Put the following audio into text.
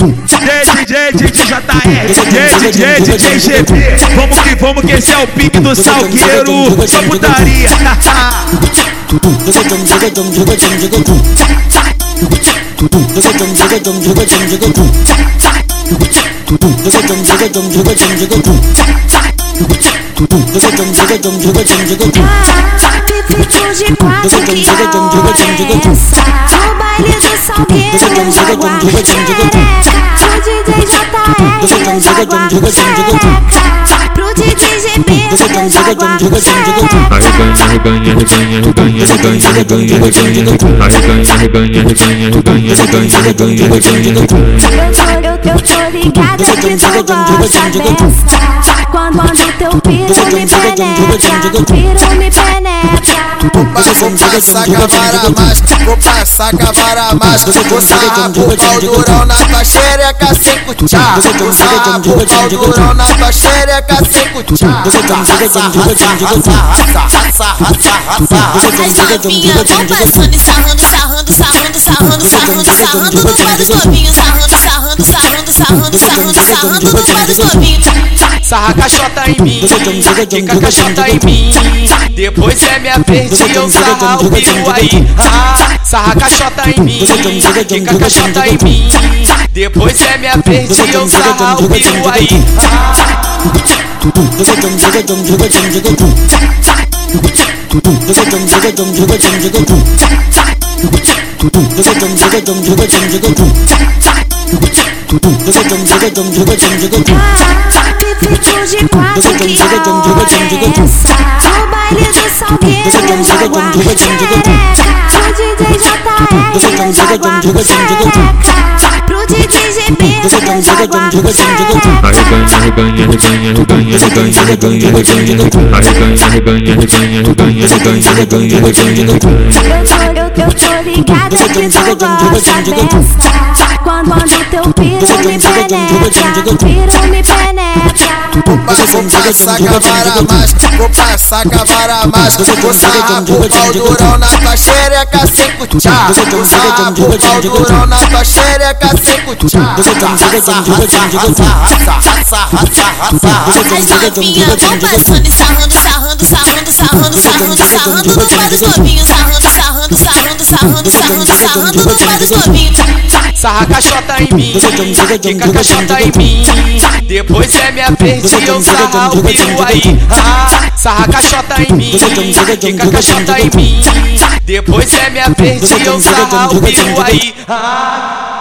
DJ, DJ, JR, DJ, DJ, DJ GP Vamos que vamos que esse é o pique do salgueiro Só putaria de tudo, que tudo, tudo, tudo, tudo, tudo, tudo, tudo, tudo, tudo, tudo, tudo, tudo, tudo eu sou ligada que tu gosta dessa Quando teu piro me penetra Piro me penetra Vou passar cavara mais, vou passar cavara mais Vou sarrar o pau durão na tua xereca sem cutiá Vou sarrar o pau durão na tua xereca sem cutiá As novinhas vão passando e sarrando, sarrando, sarrando, sarrando, sarrando, no bar dos novinhos, sarrando, sarrando, sarrando, sarrando, sarrando, sarrando no bar dos novinhos. Sarra caixota em mim, fica caixota em mim. Depois é minha vez de eu sarrar o pio aí. Ah, sarra caixota em mim, fica caixota em mim. Depois é minha vez de eu sarrar o pio aí. Ah, ah, que ficou de quatro, que a hora é essa? No baile do Salgueiro, jaguar de xereca O DJ JR, jaguar de xereca Pro DJ GB, jaguar de xereca Arreganha, arreganha, arreganha, arreganha, arreganha, arreganha, arreganha Arreganha, arreganha, arreganha, arreganha, arreganha, arreganha, arreganha Eu tô, eu tô ligada que tu gosta dessa Quando teu piro me penetra Piro me penetra Vou passar cavara mais, vou passar cavara mais Vou sarrar o pau durão na tua xereca sem cutiá Vou sarrar o pau durão na tua xereca raça, raça As novinhas vão passando e sarrando, sarrando, sarrando, sarrando, sarrando no bar dos novinhos, sarrando, sarrando, sarrando, sarrando, sarrando, sarrando no bar dos novinhos. sarra caixota em mim, fica caixota em mim. Depois é minha vez de eu sarrar o pio aí. Ah, sarra caixota em mim, fica caixota em mim. Depois é minha vez de eu sarrar o pio aí. Ah.